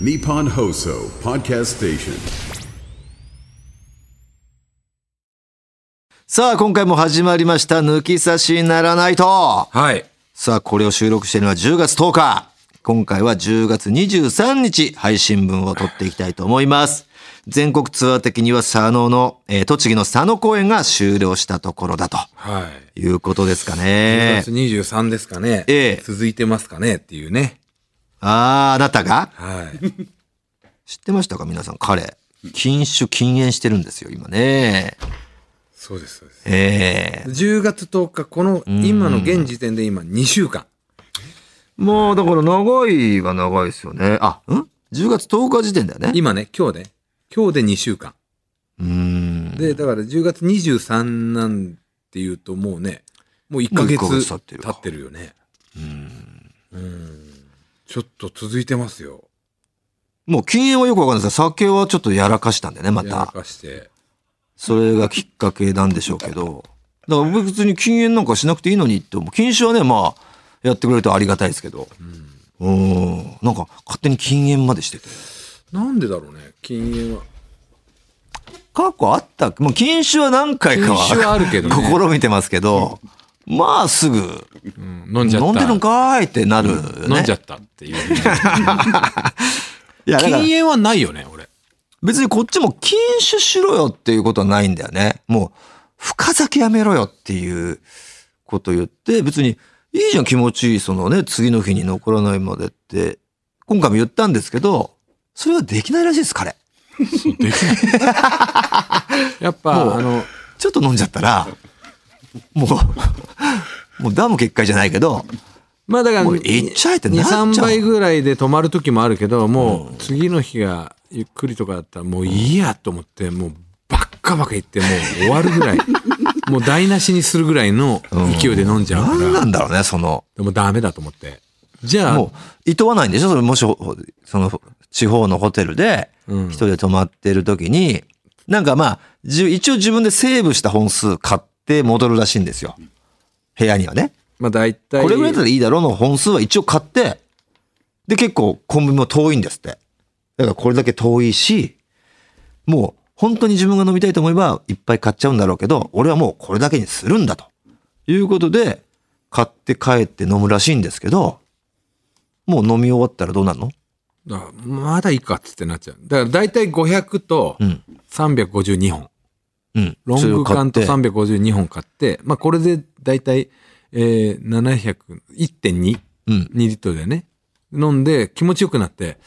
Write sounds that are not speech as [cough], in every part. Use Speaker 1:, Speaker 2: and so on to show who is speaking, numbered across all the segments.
Speaker 1: Nippon Hoso Podcast Station.
Speaker 2: さあ、今回も始まりました、抜き差しならないと。
Speaker 3: はい。
Speaker 2: さあ、これを収録しているのは10月10日。今回は10月23日配信分を撮っていきたいと思います。全国ツアー的には佐野の、えー栃木の佐野公演が終了したところだと
Speaker 3: はい。
Speaker 2: いうことですか
Speaker 3: 10
Speaker 2: ね
Speaker 3: 月。23ですかね。
Speaker 2: ええ
Speaker 3: 続いてますかねっていうね。
Speaker 2: あー、あなたが？
Speaker 3: はい。
Speaker 2: 知ってましたか皆さん、彼。禁酒禁煙してるんですよ、今ね。
Speaker 3: そうです、そうです。
Speaker 2: ええ
Speaker 3: 10月10日、この今の現時点で今2週間。
Speaker 2: まあ、だから長いは長いですよね。あ、ん ?10 月10日時点だよね。
Speaker 3: 今ね、今日ね。今日で2週間。
Speaker 2: うーん。
Speaker 3: で、だから10月23なんていうともうね、もう1ヶ月
Speaker 2: 経ってる
Speaker 3: よね。うん。ちょっと続いてますよ。
Speaker 2: もう禁煙はよくわかんないですが、酒はちょっとやらかしたんでね、ま
Speaker 3: やら
Speaker 2: た。
Speaker 3: かして。
Speaker 2: それがきっかけなんでしょうけど。だから別に禁煙なんかしなくていいのにって思う。禁酒はね、まあ、やってくれるとありがたいですけど。うん。なんか勝手に禁煙までしてて。
Speaker 3: なんでだろうね、禁煙は。
Speaker 2: 過去あったもう禁酒は何回かは
Speaker 3: 禁酒はあるけどね [laughs]
Speaker 2: 試みてますけど、まあすぐ、
Speaker 3: うん飲んじゃった。
Speaker 2: 飲んでるんかーいってなるよね。
Speaker 3: 飲んじゃったっていう。[laughs]
Speaker 2: いや、
Speaker 3: 禁煙はないよね、俺。
Speaker 2: 別にこっちも禁酒しろよっていうことはないんだよね。もう、深酒やめろよっていうこと言って、別にいいじゃん気持ちいい、そのね、次の日に残らないまでって、今回も言ったんですけど、それはできないらしいです、彼。[laughs]
Speaker 3: やっぱ、あの、
Speaker 2: ちょっと飲んじゃったら、もう、もうダム決壊じゃないけど、
Speaker 3: まあだから、
Speaker 2: もういっちゃえってなっちゃう。
Speaker 3: 2、3倍ぐらいで止まる時もあるけど、もう次の日がゆっくりとかだったらもういいやと思って、もうバッカバカ言ってもう終わるぐらい、[laughs] もう台無しにするぐらいの勢いで飲んじゃうから、
Speaker 2: 何なんだろうね、その、
Speaker 3: でもダメだと思って。じゃあ、
Speaker 2: もう、厭わないんでしょ？それもし、その、地方のホテルで、
Speaker 3: うん。
Speaker 2: 一人で泊まってる時に、なんかまあ、一応自分でセーブした本数買って戻るらしいんですよ。部屋にはね。
Speaker 3: まあ大体、
Speaker 2: これぐらいだったらいいだろうの本数は一応買って、で結構コンビニも遠いんですって。だからこれだけ遠いし、もう本当に自分が飲みたいと思えばいっぱい買っちゃうんだろうけど、俺はもうこれだけにするんだと。いうことで、買って帰って飲むらしいんですけど、もう飲み終わったらどうなるの？
Speaker 3: まだいいかっつってなっちゃう。だから大体500と
Speaker 2: うん。
Speaker 3: 352本。
Speaker 2: うん。
Speaker 3: ロング缶と
Speaker 2: それを買って
Speaker 3: 352本買って、まあこれで大体、えー、700、1.2、
Speaker 2: うん。
Speaker 3: 2リットルでね、飲んで気持ちよくなって、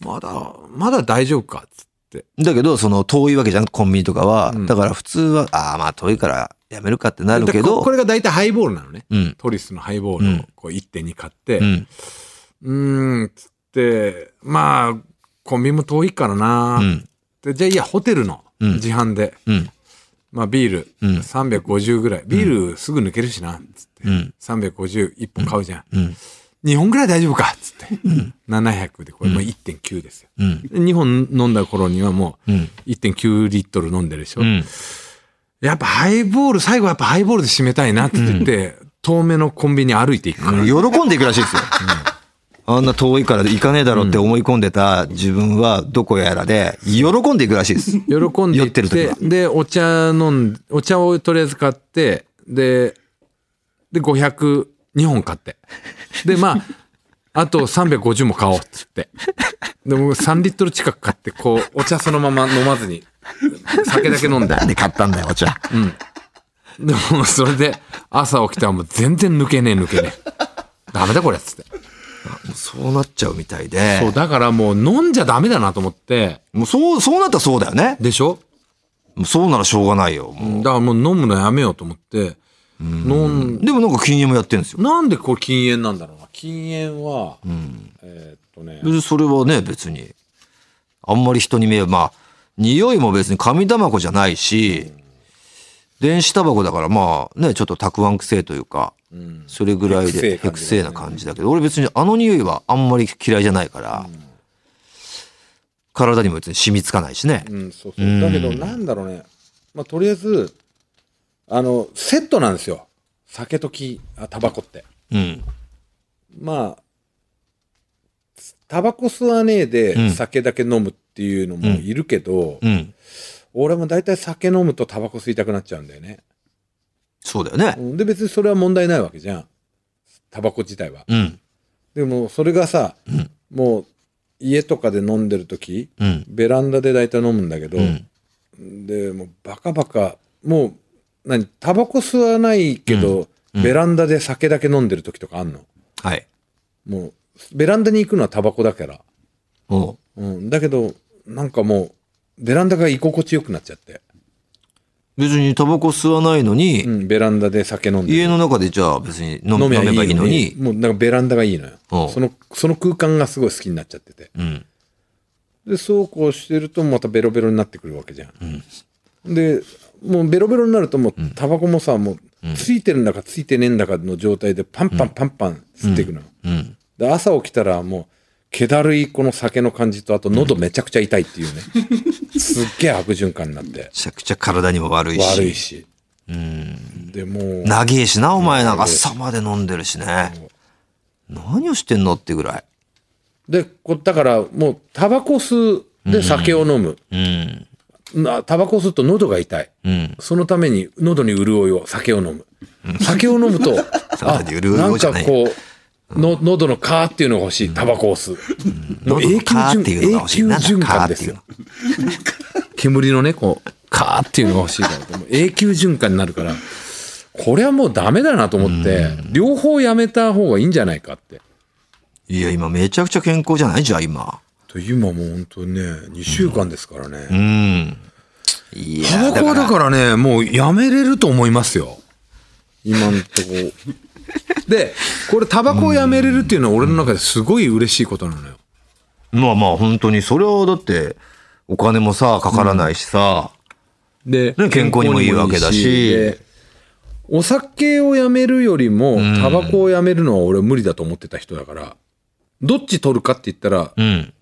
Speaker 3: まだ、まだ大丈夫かっつって。
Speaker 2: だけど、その遠いわけじゃん、コンビニとかは。
Speaker 3: うん
Speaker 2: だから普通は、ああ、まあ遠いからやめるかってなるけど、
Speaker 3: でここれが大体ハイボールなのね。
Speaker 2: うん。
Speaker 3: トリスのハイボール
Speaker 2: うん
Speaker 3: をこう1.2買って、
Speaker 2: う。
Speaker 3: うんーん、つって、まあ、コンビニも遠いからな、
Speaker 2: うん。
Speaker 3: でじゃあいいや、ホテルの
Speaker 2: うん
Speaker 3: 自販で、
Speaker 2: うん。
Speaker 3: まあビール
Speaker 2: うん
Speaker 3: 350ぐらい。ビールすぐ抜けるしな、つって。
Speaker 2: うん。
Speaker 3: 351本買うじゃん。
Speaker 2: うん。
Speaker 3: 2本ぐらい大丈夫か？っつって。700で、これもう1.9ですよ。
Speaker 2: うん。
Speaker 3: で2本飲んだ頃にはもう
Speaker 2: うん。
Speaker 3: 1.9リットル飲んでるでしょ。
Speaker 2: うん。
Speaker 3: やっぱハイボール、最後はやっぱハイボールで締めたいなって言って、遠めのコンビニ歩いていくから。
Speaker 2: 喜んでいくらしいですよ。あんな遠いから行かねえだろうって思い込んでた自分はどこやらで、喜んでいくらしいです。[laughs]
Speaker 3: 喜んで
Speaker 2: 酔
Speaker 3: いって
Speaker 2: る時は
Speaker 3: て、で、お茶飲んで、お茶をとりあえず買って、で、で、500、2本買って。で、まあ、あと350も買おうっつって。でも3リットル近く買って、こう、お茶そのまま飲まずに、酒だけ飲んで。
Speaker 2: なんで買ったんだよ、お茶。
Speaker 3: でも、それで、朝起きたらもう全然抜けねえ抜けねえ。ダメだこれっつって。
Speaker 2: そうなっちゃうみたいで。
Speaker 3: そう、だからもう飲んじゃダメだなと思って、
Speaker 2: もうそう、そうなったらそうだよね。
Speaker 3: でしょ？
Speaker 2: そうならしょうがないよ。
Speaker 3: だからもう飲むのやめようと思って、飲ん
Speaker 2: でもなんか禁煙もやってるんですよ。
Speaker 3: なんでこれ禁煙なんだろうな。禁煙は、えーっとね、
Speaker 2: 別にそれはね、別に。あんまり人に見えば、まあ、匂いも別に紙タバコじゃないし、電子タバコだからまあね、ちょっとたくあん臭いというか、
Speaker 3: うん
Speaker 2: それぐらいで、
Speaker 3: へく
Speaker 2: へくせえ
Speaker 3: せえ感じだね
Speaker 2: な感じだけど、俺別にあの匂いはあんまり嫌いじゃないから、体にも別に染みつかないしね。
Speaker 3: うん、そうそう。だけど、なんだろうね。まあ、とりあえず、あの、セットなんですよ。酒とき、あタバコって。
Speaker 2: うん。
Speaker 3: まあ、タバコ吸わねえ
Speaker 2: うん
Speaker 3: で酒だけ飲むっていうのもいるけど、
Speaker 2: うん。
Speaker 3: 俺も大体酒飲むとタバコ吸いたくなっちゃうんだよね。
Speaker 2: そうだよね。
Speaker 3: うんで別にそれは問題ないわけじゃん。タバコ自体は。
Speaker 2: うん。
Speaker 3: でもそれがさ、
Speaker 2: ん
Speaker 3: もう家とかで飲んでる時、
Speaker 2: うん。
Speaker 3: ベランダで大体飲むんだけど、
Speaker 2: うん。
Speaker 3: でもうバカバカもう何タバコ吸わないけど、ベランダで酒だけ飲んでる時とかあんの？
Speaker 2: はい。
Speaker 3: もうベランダに行くのはタバコだから、
Speaker 2: おう
Speaker 3: うん、だけどなんかもうベランダが居心地よくなっちゃって、
Speaker 2: 別にタバコ吸わないのに、
Speaker 3: うん、ベランダで酒飲んで
Speaker 2: 家の中でじゃあ別に飲飲
Speaker 3: 飲めば
Speaker 2: いいのに、
Speaker 3: もうなんかベランダがいいのよ。
Speaker 2: う。ん
Speaker 3: そのその空間がすごい好きになっちゃってて。
Speaker 2: うん。
Speaker 3: でそうこうしてるとまたベロベロになってくるわけじゃん、でもうベロベロになるともうタバコもさもうついてるんだかついてねえんだかの状態でパンパンパンパン吸っていくのよ、
Speaker 2: うん。
Speaker 3: で朝起きたらもう気だるいこの酒の感じとあと喉めちゃくちゃ痛いっていうね、[laughs] すっげえ悪循環になって。
Speaker 2: めちゃくちゃ体にも悪いし。
Speaker 3: 悪いし。でもう
Speaker 2: 長えしな、お前。なんか朝まで飲んでるしね。何をしてんのってぐらい。
Speaker 3: でこだからもうタバコ吸うで酒を飲む、
Speaker 2: うん。
Speaker 3: なタバコ吸うと喉が痛い、
Speaker 2: うん。
Speaker 3: そのために喉に潤いを酒を飲む。酒を飲むと [laughs] あなんかこうの喉のカーっていうのが欲しい。タバコを吸う、もう
Speaker 2: 喉のカーっていうのが欲しい。
Speaker 3: 永久循環。ですよ。煙のねこうカーっていうのが欲しいから永久循環になるからこれはもうダメだなと思って両方やめた方がいいんじゃないかって。
Speaker 2: いや、今めちゃくちゃ健康じゃない？じゃあ、今。
Speaker 3: と今もう本当にね2週間ですからね、
Speaker 2: うん。いや、
Speaker 3: タバコはだ
Speaker 2: ら
Speaker 3: からね、もうやめれると思いますよ。今んとこ。[laughs] で、これタバコをやめれるっていうのは俺の中ですごい嬉しいことなのよ。
Speaker 2: まあまあ、本当に、それはだって、お金もさ、かからないしさ、
Speaker 3: で、
Speaker 2: ね健康にもいいわけだし
Speaker 3: でお酒をやめるよりも、タバコをやめるのは俺無理だと思ってた人だから、どっち取るかって言ったら、
Speaker 2: うん。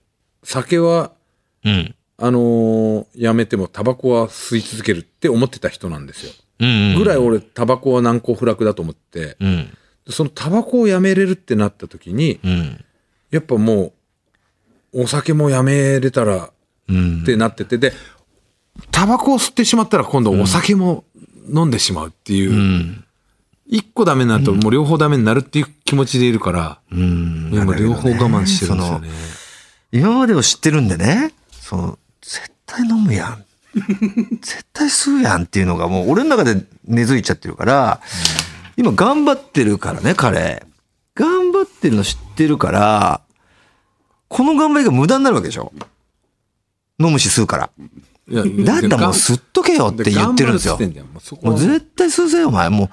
Speaker 3: 酒は、
Speaker 2: うん。
Speaker 3: あのーやめてもタバコは吸い続けるって思ってた人なんですよ。
Speaker 2: うん。
Speaker 3: ぐらい俺タバコは難攻不落だと思って、
Speaker 2: うん。
Speaker 3: そのタバコをやめれるってなった時に、
Speaker 2: うん。
Speaker 3: やっぱもう、お酒もやめれたら
Speaker 2: うん
Speaker 3: っ。てなってて、で、タバコを吸ってしまったら今度お酒も飲んでしまうっていう、
Speaker 2: うん。
Speaker 3: 一個ダメになるともう両方ダメになるっていう気持ちでいるから、
Speaker 2: うん。
Speaker 3: 今両方我慢してるんですよね。
Speaker 2: 今までを知ってるんでね、その、絶対飲むやん。[laughs] 絶対吸うやんっていうのがもう俺の中で根付いちゃってるから、今頑張ってるからね、彼。頑張ってるの知ってるから、この頑張りが無駄になるわけでしょ飲むし吸うから。
Speaker 3: いや
Speaker 2: だったらもう吸っとけよって言ってるんですよ。
Speaker 3: もう
Speaker 2: 絶対吸うぜよ、お前。もう、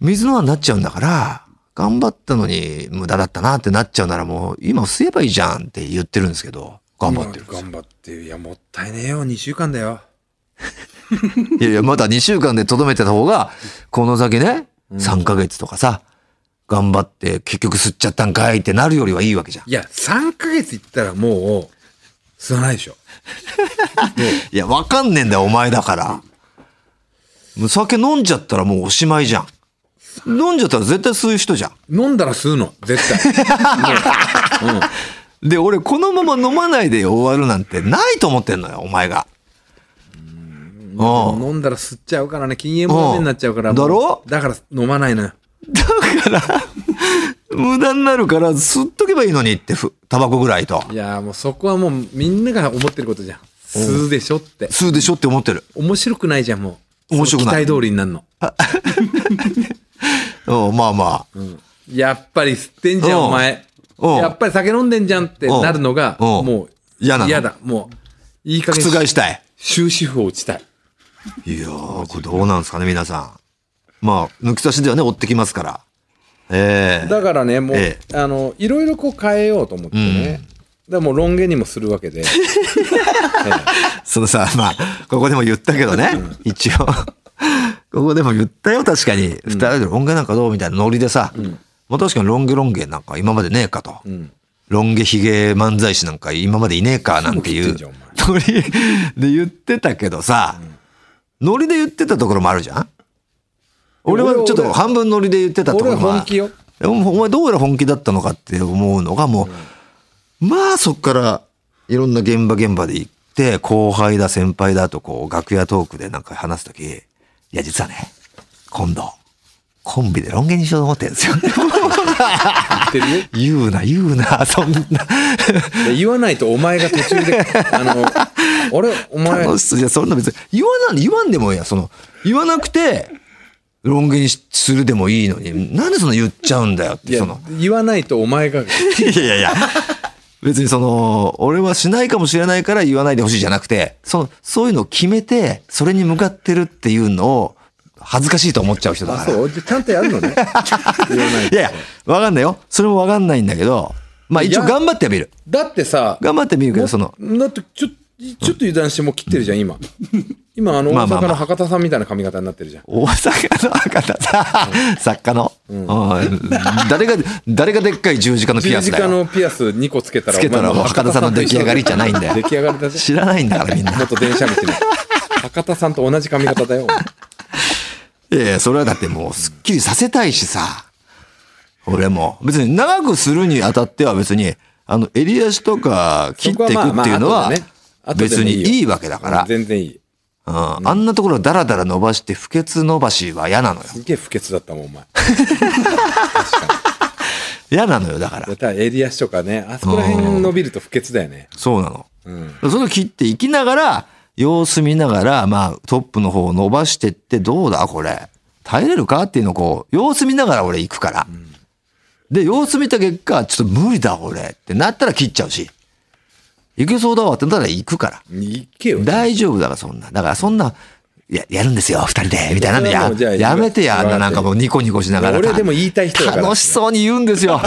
Speaker 2: 水の泡になっちゃうんだから、頑張ったのに無駄だったなってなっちゃうならもう、今吸えばいいじゃんって言ってるんですけど、頑張ってる。
Speaker 3: 頑張って。いや、もったいねえよ。2週間だよ。[laughs]
Speaker 2: いやいや、まだ2週間でとどめてた方が、この先ね、3ヶ月とかさ、頑張って結局吸っちゃったんかいってなるよりはいいわけじゃん。
Speaker 3: いや、3ヶ月いったらもう、吸わないでしょ。[laughs]
Speaker 2: いや、わかんねえんだよ、お前だから。もう酒飲んじゃったらもうおしまいじゃん。飲んじゃったら絶対吸う人じゃん。
Speaker 3: 飲んだら吸うの。絶対。[laughs]
Speaker 2: で、俺このまま飲まないで終わるなんてないと思ってんのよ、お前が。うん。
Speaker 3: 飲んだら吸っちゃうからね、禁煙もダメになっちゃうから。
Speaker 2: うんだろ？
Speaker 3: だから飲まないのよ。[laughs]
Speaker 2: 無駄になるから吸っとけばいいのにってふ、タバコぐらいと。
Speaker 3: いやーもうそこはもうみんなが思ってることじゃん。吸うでしょって。
Speaker 2: 吸うでしょって思ってる。
Speaker 3: 面白くないじゃん、もう。
Speaker 2: 面白くない
Speaker 3: 期待通りになるの。[laughs]
Speaker 2: うん、まあまあ。
Speaker 3: やっぱり吸ってんじゃん、
Speaker 2: うん
Speaker 3: お前。
Speaker 2: うん
Speaker 3: やっぱり酒飲んでんじゃんってなるのが、
Speaker 2: うん
Speaker 3: もう
Speaker 2: 嫌なの
Speaker 3: 嫌だ。もう、いい加減
Speaker 2: 覆したい。
Speaker 3: 終止符を打ちたい。
Speaker 2: いやー、これどうなんですかね、皆さん。まあ、抜き差しではね、追ってきますから。ええ
Speaker 3: だからね、もう、
Speaker 2: え
Speaker 3: あの、いろいろこう変えようと思ってね。でもうロン毛にもするわけで。[laughs]
Speaker 2: そのさ、まあ、ここでも言ったけどね、一応。ここでも言ったよ、確かに。二人でロン毛なんかどうみたいなノリでさ。まあ確かにロン毛ロン毛なんか今までねえかと。
Speaker 3: ん
Speaker 2: ロン毛ヒゲ漫才師なんか今までいねえかなんていうノリで言ってたけどさ、ノリで言ってたところもあるじゃん？俺はちょっと半分ノリで言ってたとこ
Speaker 3: 俺
Speaker 2: ろもあ
Speaker 3: は本気よ。
Speaker 2: お前どうやら本気だったのかって思うのがもう、まあそっからいろんな現場現場で行って、後輩だ先輩だとこう楽屋トークでなんか話すとき、いや実はね、今度、コンビでロン毛にしようと思ってるんですよ。
Speaker 3: 言ってるよ
Speaker 2: 言うな、言うな、そんな。
Speaker 3: で言わないとお前が途中で、[laughs] あの、あれお前、
Speaker 2: 楽しそう。いや、そんな別に、言わない、言わんでもいいや、その、言わなくて、ロン毛にするでもいいのに、なんでその言っちゃうんだよって、その。
Speaker 3: 言わないとお前が、[laughs]
Speaker 2: いやいやいや。別にその、俺はしないかもしれないから言わないでほしいじゃなくて、その、そういうのを決めて、それに向かってるっていうのを、恥ずかしいと思っちゃう人だ
Speaker 3: あ、
Speaker 2: から。
Speaker 3: そうちゃんとやるのね。[laughs] い
Speaker 2: いやいや、わかんないよ。それもわかんないんだけど、まあ一応頑張ってはみる。
Speaker 3: だってさ、
Speaker 2: 頑張ってみるけど、その、
Speaker 3: だってちょ、ちょっと油断してもう切ってるじゃん、今。今、あの、大阪の博多さんみたいな髪型になってるじゃん。
Speaker 2: 大阪の博多さ、作家の、うん誰が、誰がでっかい十字架のピ
Speaker 3: 十
Speaker 2: アスだよ。
Speaker 3: 字架のピアス2個つけたら、
Speaker 2: つけたら博多さんの出来上がりじゃないんだよ [laughs]
Speaker 3: 出来上がりだぜ。
Speaker 2: 知らないんだからみんな。
Speaker 3: 元電車道の。博多さんと同じ髪型だよ。
Speaker 2: いやそれはだってもうすっきりさせたいしさ。俺も。別に長くするにあたっては別に、あの、襟足とか切っていくっていうの
Speaker 3: は
Speaker 2: 別にいいわけだから。
Speaker 3: 全然いい。
Speaker 2: うんあんなところをダラダラ伸ばして不潔伸ばしは嫌なのよ。
Speaker 3: すげえ不潔だったもん、お前。[laughs]
Speaker 2: 嫌なのよ、だから
Speaker 3: や。ったら襟足とかね、あそこら辺伸びると不潔だよね。
Speaker 2: そうなの。
Speaker 3: うん。
Speaker 2: それを切っていきながら、様子見ながら、まあ、トップの方を伸ばしてって、どうだこれ。耐えれるかっていうのをこう、様子見ながら俺行くから。で、様子見た結果、ちょっと無理だ、俺ってなったら切っちゃうし。行けそうだわってなったら行くから。
Speaker 3: いけよ。
Speaker 2: 大丈夫だから、そんな。だから、そんな、や、やるんですよ、二人で、みたいなのや
Speaker 3: それはもうじゃあ、
Speaker 2: やめてや、あんななんかもうニコニコしながら。
Speaker 3: 俺でも言いたい人だから
Speaker 2: 楽しそうに言うんですよ。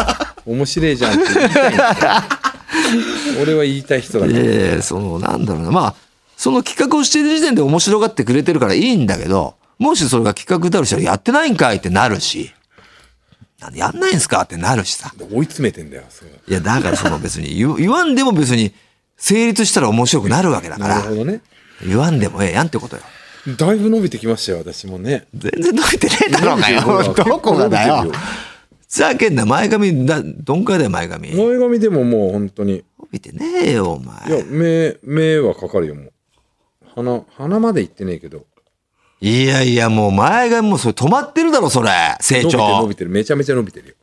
Speaker 3: 面白いじゃんって言いたいんですよ俺は言いたい人だから。
Speaker 2: いやいやその、なんだろうな。まあ、その企画をしてる時点で面白がってくれてるからいいんだけど、もしそれが企画だとしたらやってないんかいってなるし、なんでやんないんすかってなるしさ。
Speaker 3: 追い詰めてんだよ。それ
Speaker 2: いや、だからその別に言言わんでも別に成立したら面白くなるわけだから、
Speaker 3: なるほどね。
Speaker 2: 言わんでもええやんってことよ。
Speaker 3: だいぶ伸びてきましたよ、私もね。
Speaker 2: 全然伸びてねえだろうがよ。どこがだよざけんな、前髪、だ、どんくらいだよ、前髪。伸
Speaker 3: 前髪でももう本当に。
Speaker 2: びてねえよ、お
Speaker 3: い
Speaker 2: 前。
Speaker 3: や、目、目はかかるよ、もう。鼻、鼻まで行ってねえけど。
Speaker 2: いやいや、もう前髪もそれ止まってるだろ、それ。成
Speaker 3: 伸びてる伸
Speaker 2: 長
Speaker 3: び。てる。めちゃめちゃ伸びてるよ。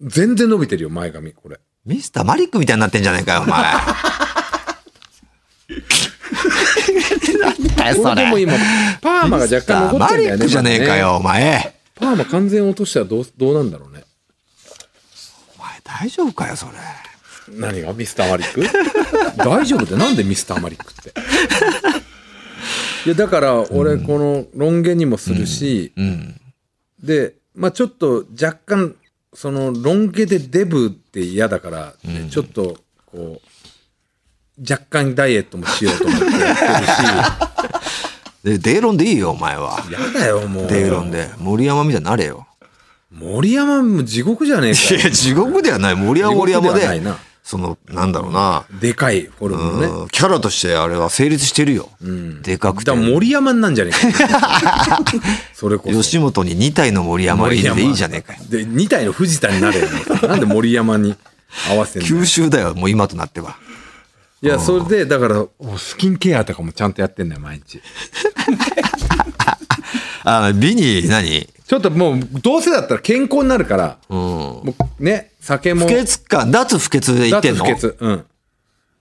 Speaker 3: 全然伸びてるよ、前髪、これ。
Speaker 2: ミスターマリックみたいになってんじゃねえかよ、お前。なんだよ、それ。
Speaker 3: でも今、パーマが若干残っ
Speaker 2: マリ
Speaker 3: てんだよね。
Speaker 2: ックじゃねえかよ、お前。
Speaker 3: パーマ完全落としたらどう、どうなんだろうね。
Speaker 2: お前大丈夫かよ、それ。
Speaker 3: 何が？ミスターマリック？[laughs] 大丈夫ってなんでミスターマリックって？いや、だから、俺、この、ロン毛にもするし、
Speaker 2: うん。
Speaker 3: で、まあちょっと若干、その、ロン毛でデブって嫌だから、ねちょっと、こう、若干ダイエットもしようと思ってやってる [laughs]
Speaker 2: で、デーロンでいいよ、お前は。
Speaker 3: し、やだよ、もう。
Speaker 2: デーロンで。森山みたいになれよ。
Speaker 3: 森山も地獄じゃねえかよ
Speaker 2: いや、地獄ではない。森山森山で
Speaker 3: 地獄ではないな、
Speaker 2: その、なんだろうな。
Speaker 3: でかいフォルムのね。
Speaker 2: うんキャラとしてあれは成立してるよ。でかくて
Speaker 3: だ。森山なんじゃねえか。[laughs] それこそ。
Speaker 2: 吉本に2体の森山いいでいいじゃねえかよ。
Speaker 3: で、2体の藤田になれよ。なんで森山に合わせんの
Speaker 2: 九州だよ、もう今となっては。
Speaker 3: いや、それで、だから、スキンケアとかもちゃんとやってんだよ、毎日。[laughs] [laughs]
Speaker 2: あ、美に何、
Speaker 3: ちょっともう、どうせだったら健康になるから、
Speaker 2: うん。
Speaker 3: もうね、酒も。
Speaker 2: 不潔感、脱不潔で言ってんの？
Speaker 3: 脱不潔。うん。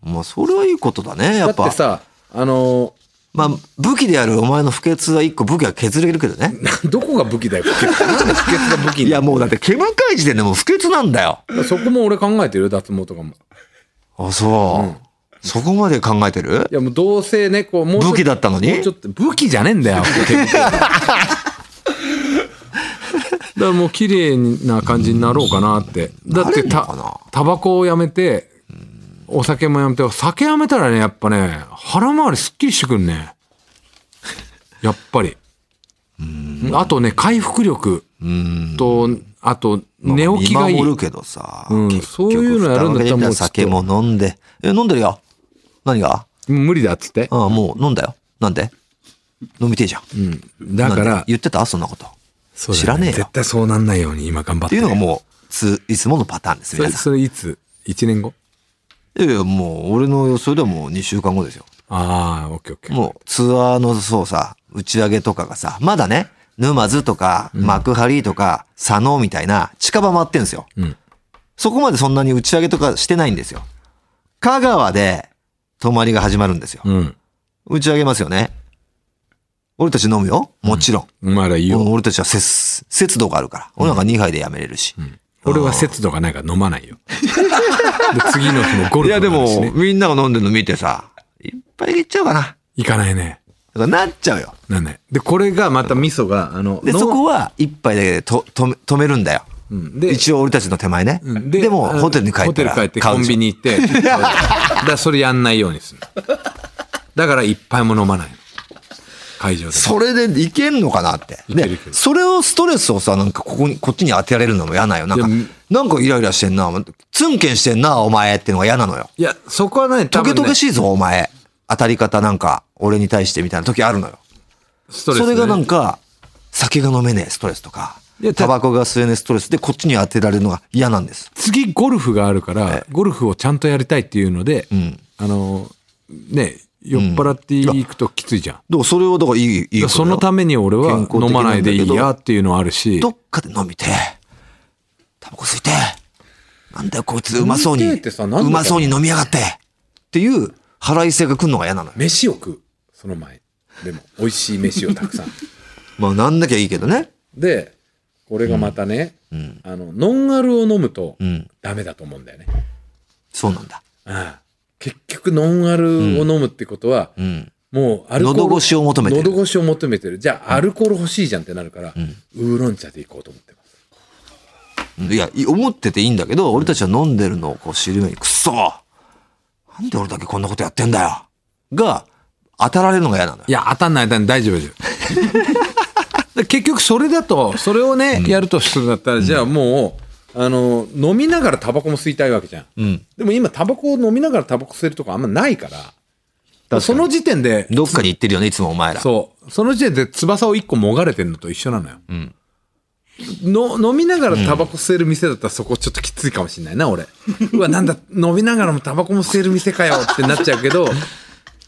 Speaker 2: もうそれはいいことだね、や
Speaker 3: だ
Speaker 2: っぱ。
Speaker 3: ってさ、あの
Speaker 2: まあ、武器であるお前の不潔は一個武器は削れるけどね。
Speaker 3: ー [laughs] どこが武器だよ、不潔。なんで不潔が武器に？
Speaker 2: いや、もうだって毛深い時点でもう不潔なんだよ。
Speaker 3: そこも俺考えてるよ、脱毛とかも。
Speaker 2: あ、そう。そこまで考えてる？
Speaker 3: いや、もうどうせね、こう、もう
Speaker 2: 武器だったのに？
Speaker 3: ちょっと、武器じゃねえんだよ、[laughs] だからもう綺麗な感じになろうかなって。だってた、タバコをやめて、お酒もやめて、酒やめたらね、やっぱね、腹回りすっきりしてくんね。やっぱり。あとね、回復力と、あと、寝起きがいい。
Speaker 2: 見守るけどさ。
Speaker 3: うんそういうのやるんだったらもう
Speaker 2: 酒も飲んで。え、飲んでるよ。何が？
Speaker 3: 無理だっつって。
Speaker 2: ああ、もう飲んだよ。なんで？飲みてえじゃん。
Speaker 3: うん。だか
Speaker 2: なん
Speaker 3: ら
Speaker 2: で、言ってた？そんなこと。
Speaker 3: そうだ
Speaker 2: 知らねえよ
Speaker 3: 絶対そうなんないように今頑張っ
Speaker 2: って
Speaker 3: て。
Speaker 2: いうのがもう、つ、いつものパターンです、
Speaker 3: それ、
Speaker 2: 皆さん。
Speaker 3: それいつ？1年後？
Speaker 2: いやいや、もう、俺の予想ではもう2週間後ですよ。
Speaker 3: ああ、オッケーオッケー。
Speaker 2: もう、ツアーの、そうさ、打ち上げとかがさ、まだね、沼津とか、幕張とか、佐野みたいな、近場回ってんですよ。
Speaker 3: うん。
Speaker 2: そこまでそんなに打ち上げとかしてないんですよ。香川で、泊まりが始まるんですよ。
Speaker 3: うん。
Speaker 2: 打ち上げますよね。俺たち飲むよ。もちろん。
Speaker 3: まだいいよ。
Speaker 2: 俺たちは節、節度があるから。俺なんか2杯でやめれるし。
Speaker 3: 俺は節度がないから飲まないよ。[laughs] で次の日もゴルフ
Speaker 2: いやでも、みんなが飲んでるの見てさ、いっぱいいっちゃうかな。だか
Speaker 3: 行かないね。
Speaker 2: らなっちゃうよ。
Speaker 3: なんね。で、これがまた味噌が、あの、
Speaker 2: で、
Speaker 3: の
Speaker 2: そこは一杯だけでと止め止めるんだよ。
Speaker 3: うんで、
Speaker 2: 一応俺たちの手前ね。
Speaker 3: うん
Speaker 2: でも、
Speaker 3: あの
Speaker 2: ホテルに帰ったら
Speaker 3: ホテル帰ってコンビニ行って、[laughs] だそれやんないようにする。だから一杯も飲まないの。会場で。
Speaker 2: それでいけんのかなって。でそれをストレスをさ、なんかここに、こっちに当てられるのも嫌なんよ。なんかなんかイライラしてんな。ツンケンしてんな、お前ってのが嫌なのよ。
Speaker 3: いや、そこはね、ね、
Speaker 2: ゲトゲしいぞ、お前。当たり方なんか、俺に対してみたいな時あるのよ。
Speaker 3: ね
Speaker 2: それがなんか、酒が飲めねえストレスとかタバコが吸えねえストレスでこっちに当てられるのが嫌なんです。
Speaker 3: 次ゴルフがあるから、ゴルフをちゃんとやりたいっていうので、
Speaker 2: ん
Speaker 3: あの、ね、酔っ払っていくときついじゃん。
Speaker 2: だからそれを、だからいい、いい。
Speaker 3: そのために俺は飲まないでいいやっていうのはあるし、
Speaker 2: どっかで飲みて、タバコ吸いて、なんだよこいつうまそうに、うまそうに飲みやがって、っていう腹いせが来るのが嫌なのよ。
Speaker 3: 飯を食う。その前。でも、美味しい飯をたくさん。[laughs]
Speaker 2: まあなんなきゃいいけどね。
Speaker 3: で、これがまたね、あの、ノンアルを飲むと
Speaker 2: ん
Speaker 3: ダメだと思うんだよね。
Speaker 2: そうなんだ。
Speaker 3: ああ結局、ノンアルを飲むってことは、
Speaker 2: うん。
Speaker 3: もうアルコール。
Speaker 2: 喉越しを求めてる
Speaker 3: 喉越しを求めてる。じゃあ、アルコール欲しいじゃんってなるから、ウーロン茶でいこうと思ってます。
Speaker 2: いや、い思ってていいんだけど、俺たちは飲んでるのをこう知る目に、くっそなんで俺だけこんなことやってんだよが、当たられるのが嫌なのよ。
Speaker 3: いや、当たんない当たんない大丈夫大丈夫。[laughs] で結局それだと、それをね、やるとするんだったら、じゃあもう、あの、飲みながらタバコも吸いたいわけじゃん。
Speaker 2: うん。
Speaker 3: でも今、タバコを飲みながらタバコ吸えるとこあんまないから、
Speaker 2: かに
Speaker 3: その時点で、
Speaker 2: どっかに行ってるよね、いつもお前ら。
Speaker 3: そう、その時点で翼を一個もがれてるのと一緒なのよ。の飲みながらタバコ吸える店だったらそこちょっときついかもしれないな、俺。うわ、なんだ、飲みながらもタバコも吸える店かよってなっちゃうけど、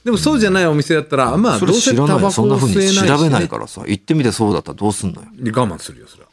Speaker 3: でもそうじゃないお店だったら、まあ、
Speaker 2: そ
Speaker 3: どうせ
Speaker 2: れ知らない。
Speaker 3: タバコを
Speaker 2: そんな風
Speaker 3: 吸えないし、ね、
Speaker 2: に調べないからさ、行ってみてそうだったらどうすんのよ。
Speaker 3: で我慢するよ、それは。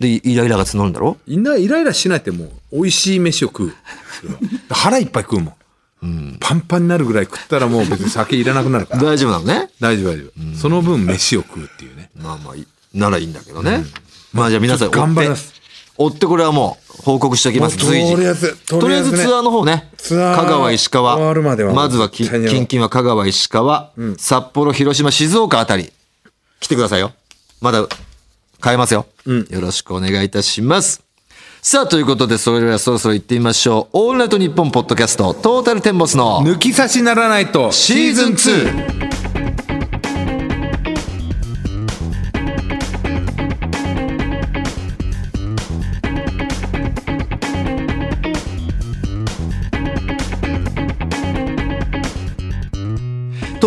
Speaker 2: で、イライラが募るんだろ？
Speaker 3: イライライラしないってもう、美味しい飯を食う。それは腹いっぱい食うもん。パンパンになるぐらい食ったらもう別に酒いらなくなるから。
Speaker 2: 大丈夫なのね？
Speaker 3: 大丈夫大丈夫。その分飯を食うっていうね。
Speaker 2: まあまあいい、ならいいんだけどね。まあじゃあ皆さん、
Speaker 3: 頑張ります
Speaker 2: 追って。これはもう報告しておきます。随時。
Speaker 3: とりあえず
Speaker 2: とりあえずツアーの方ね。
Speaker 3: ツアー
Speaker 2: 香川、石川。
Speaker 3: までは
Speaker 2: まずは近々は香川、石川、札幌、広島、静岡あたり。来てくださいよ。まだ買えますよ。よろしくお願いいたします。さあ、ということで、それではそろそろ行ってみましょう。オールナイトニッポンポッドキャスト、トータルテンボスの
Speaker 3: 抜き差しならないと
Speaker 2: シーズン 2!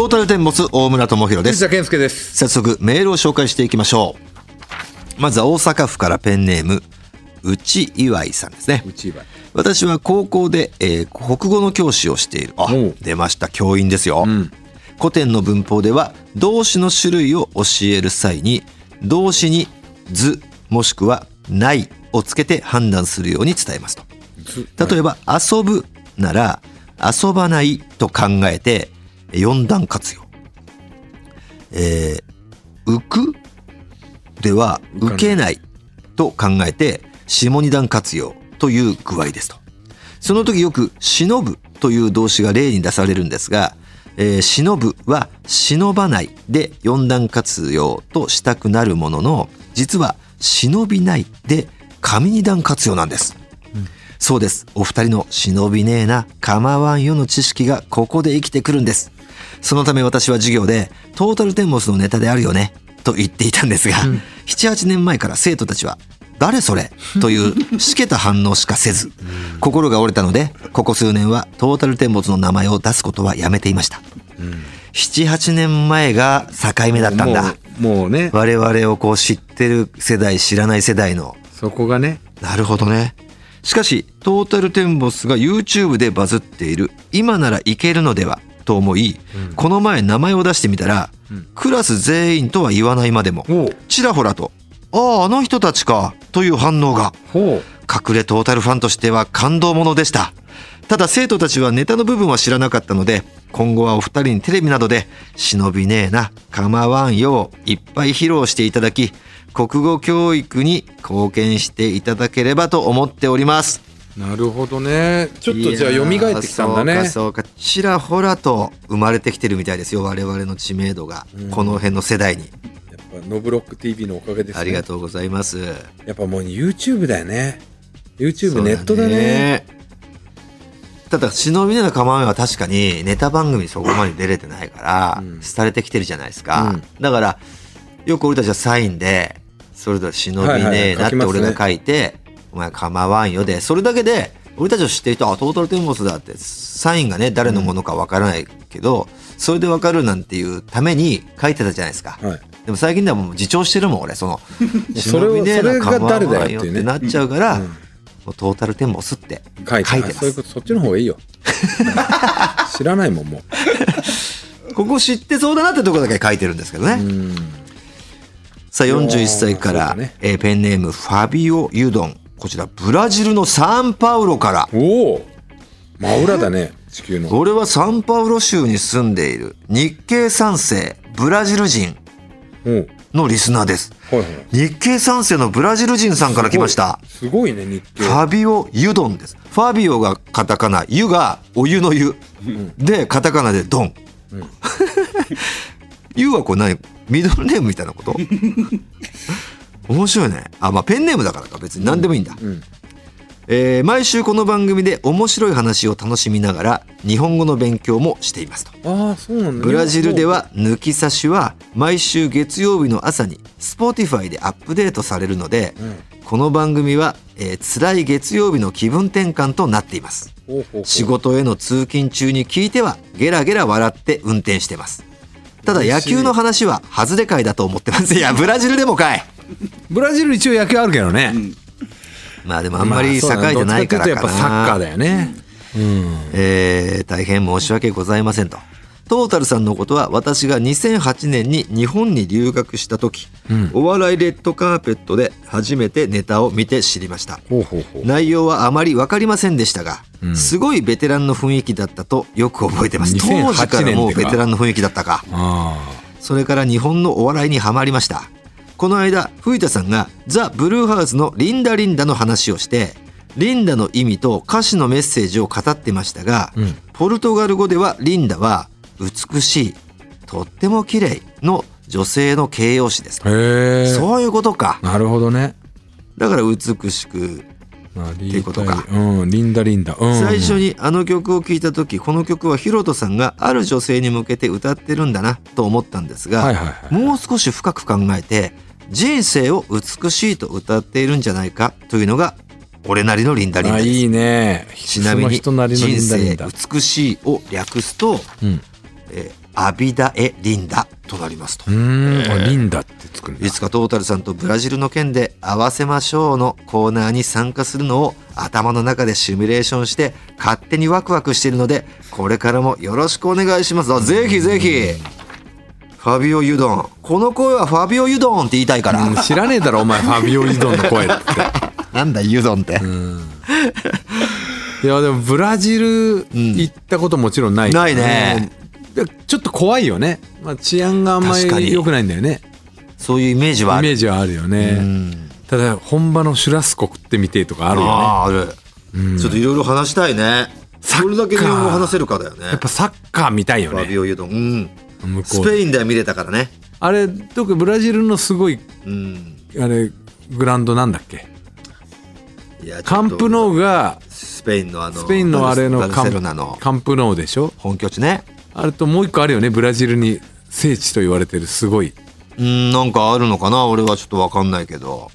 Speaker 2: ータルテンボス大村智弘です
Speaker 3: 健介です。
Speaker 2: 早速メールを紹介していきましょう。まずは大阪府からペンネーム、内岩井さんですね。私は高校で、えー国語の教師をしている。あ出ました。教員ですよ。
Speaker 3: ん
Speaker 2: 古典の文法では動詞の種類を教える際に動詞に図もしくはないをつけて判断するように伝えますと。例えば遊ぶなら遊ばないと考えて四段活用。えー浮く？では受けないと考えて下二段活用という具合ですと。その時よく忍ぶという動詞が例に出されるんですが、えー忍ぶは忍ばないで四段活用としたくなるものの、実は忍びないで上二段活用なんです。そうです。お二人の忍びねえな、構わんよの知識がここで生きてくるんです。そのため私は授業で、トータルテンボスのネタであるよね、と言っていたんですが、7、8年前から生徒たちは、誰それというしけた反応しかせず、心が折れたので、ここ数年はトータルテンボスの名前を出すことはやめていました。7、8年前が境目だったんだ。
Speaker 3: もうもうね、
Speaker 2: 我々をこう知ってる世代、知らない世代の
Speaker 3: そこがね、
Speaker 2: なるほどね。しかしトータルテンボスが YouTube でバズっている今ならいけるのではと思い、この前名前を出してみたら、クラス全員とは言わないまでもちらほらと「あああの人たちか」という反応が
Speaker 3: ほ
Speaker 2: 隠れトータルファンとしては感動ものでした。ただ生徒たちはネタの部分は知らなかったので今後はお二人にテレビなどで「忍びねえな構わんよ」をいっぱい披露していただき国語教育に貢献していただければと思っております。
Speaker 3: うなるほどね。ちょっとじゃあ蘇ってきたんだね。
Speaker 2: そうかそうか。ちらほらと生まれてきてるみたいですよ我々の知名度が、この辺の世代に。
Speaker 3: やっぱノブロック TV のおかげですね。
Speaker 2: ありがとうございます。
Speaker 3: やっぱもう YouTube だよね。YouTube ネットだね。
Speaker 2: ただ忍びねの構えは確かにネタ番組そこまで出れてないから、
Speaker 3: うん。
Speaker 2: 廃れてきてるじゃないですか、
Speaker 3: うん。
Speaker 2: だからよく俺たちはサインでそれぞれ忍びねえなって俺が書いて「お前構わんよ」でそれだけで俺たちを知ってる人はあトータルテンボスだってサインがね誰のものかわからないけど、それでわかるなんていうために書いてたじゃないですか、
Speaker 3: はい。
Speaker 2: でも最近ではもう自重してるもん俺その [laughs]
Speaker 3: それを
Speaker 2: 忍びね構わんってなっちゃうから、
Speaker 3: うん。
Speaker 2: もうトータルテンボスって
Speaker 3: 書いて
Speaker 2: ます。
Speaker 3: そういうことそっちの方がいいよ。[laughs] 知らないもんも
Speaker 2: ここ知ってそうだなってところだけ書いてるんですけどね。
Speaker 3: ううん。
Speaker 2: さあ41歳から、
Speaker 3: ね。
Speaker 2: えーペンネームファビオ・ユドン。こちらブラジルのサンパウロから。
Speaker 3: おお真裏だね地球の
Speaker 2: 俺はサンパウロ州に住んでいる日系三世ブラジル人のリスナーです。
Speaker 3: はいはい
Speaker 2: 日系三世のブラジル人さんから来ました。
Speaker 3: すごいね日系
Speaker 2: ファビオ・ユドンです。ファビオがカタカナ、ユがお湯の湯。で、カタカナでドン。[laughs] ユはこれ何？ミドルネームみたいなこと？[laughs] 面白いね。あ、まあペンネームだからか。別に何でもいいんだ。
Speaker 3: ん。
Speaker 2: えー毎週この番組で面白い話を楽しみながら日本語の勉強もしていますと。
Speaker 3: ああそうなんだ。
Speaker 2: ブラジルでは抜き差しは毎週月曜日の朝に Spotify でアップデートされるので、この番組は、えー辛い月曜日の気分転換となっています。仕事への通勤中に聞いてはゲラゲラ笑って運転してます。ただ野球の話は外れ会だと思ってます。いやブラジルでもかい
Speaker 3: ブラジル一応野球あるけどね。
Speaker 2: まあでもあんまり栄えてないからかな、
Speaker 3: まあやっぱサッカーだよね。
Speaker 2: えー大変申し訳ございませんと。トータルさんのことは私が2008年に日本に留学した時、お笑いレッドカーペットで初めてネタを見て知りました。内容はあまり分かりませんでしたが、すごいベテランの雰囲気だったとよく覚えてます。
Speaker 3: 2008
Speaker 2: 当時からもうベテランの雰囲気だったか。
Speaker 3: あ
Speaker 2: それから日本のお笑いにはまりました。この間、藤田さんがザ・ブルーハーツのリンダリンダの話をして、リンダの意味と歌詞のメッセージを語ってましたが、ポルトガル語ではリンダは美しい、とっても綺麗の女性の形容詞です。そういうことか。
Speaker 3: なるほどね。
Speaker 2: だから美しく、
Speaker 3: まあリ
Speaker 2: いうことか。
Speaker 3: うんリンダリンダ。うん。
Speaker 2: 最初にあの曲を聴いた時この曲はヒロトさんがある女性に向けて歌ってるんだなと思ったんですが、
Speaker 3: はいはいはい。
Speaker 2: もう少し深く考えて人生を美しいと歌っているんじゃないかというのが俺なりのリンダリンダ
Speaker 3: いいね。
Speaker 2: ちなみに
Speaker 3: 人
Speaker 2: 生美しいを略すと、
Speaker 3: うん。
Speaker 2: えーアビダエリンダとなりますと。
Speaker 3: う。ーリンダってつく
Speaker 2: いつかトータルさんとブラジルの件で合わせましょうのコーナーに参加するのを頭の中でシミュレーションして勝手にワクワクしているのでこれからもよろしくお願いします。あぜひぜひファビオ・ユドン。この声はファビオ・ユドンって言いたいから、
Speaker 3: うん知らねえだろお前ファビオ・リドンの声って。[laughs]
Speaker 2: なんだユドンって、
Speaker 3: いやでもブラジル行ったこともちろんない、
Speaker 2: ないね。
Speaker 3: ちょっと怖いよね、まあ、治安があんま
Speaker 2: 確かに。
Speaker 3: り良くないんだよね。
Speaker 2: そういうイメージはある。
Speaker 3: イメージはあるよね。ただ本場のシュラスコ食ってみてとかあるよね。
Speaker 2: あーある、ちょっといろいろ話したいね。それだけ日本語話せるかだよね。
Speaker 3: やっぱサッカー見たいよ
Speaker 2: ファビ
Speaker 3: ね
Speaker 2: オ・ユドン、うん、
Speaker 3: 向こうで。
Speaker 2: スペインでは見れたからね。
Speaker 3: あれ特にブラジルのすごい
Speaker 2: うん。
Speaker 3: あれグラウンドなんだっけ？
Speaker 2: いや
Speaker 3: カンプノーが
Speaker 2: スペインのあの
Speaker 3: スペインのあれのカンカンプノーでしょ？
Speaker 2: 本拠地ね。
Speaker 3: あれともう一個あるよね。ブラジルに聖地と言われてるすごい。
Speaker 2: うんなんかあるのかな？俺はちょっと分かんないけど。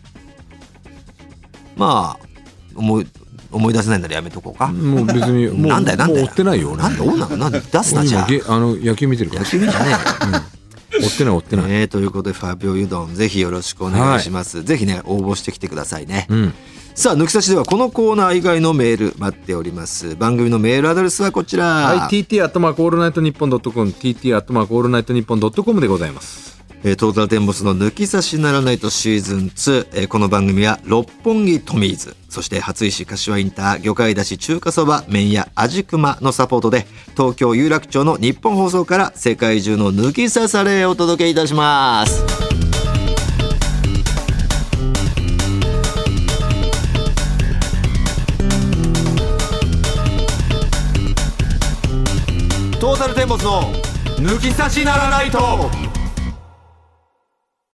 Speaker 2: まあ思い思い出せないならやめとこうか、
Speaker 3: もう別にも [laughs] う
Speaker 2: なんだよなんだよ。
Speaker 3: 追ってないよ俺。
Speaker 2: なんだどうなのなんで出すな
Speaker 3: 俺
Speaker 2: じゃあ。
Speaker 3: あの野球見てるから。
Speaker 2: 野球見んじゃねえよ。
Speaker 3: 追ってない追ってない、
Speaker 2: ね [laughs] ということでファビオユドンぜひよろしくお願いします、ぜひね応募してきてくださいね、
Speaker 3: うん。
Speaker 2: さあ抜き差しではこのコーナー以外のメール待っております。番組のメールアドレスはこちら、
Speaker 3: はい、TT アットマークオールナイトニッポンドットコム、TT アットマークオールナイトニッポンドットコムでございます。
Speaker 2: えートータルテンボスの抜き差しならないとシーズン2、えーこの番組は六本木トミーズ。そして初石柏インター魚介だし中華そば麺屋味熊のサポートで東京有楽町の日本放送から世界中の抜き差されをお届けいたします。トータルテンボスの抜き差しならないと。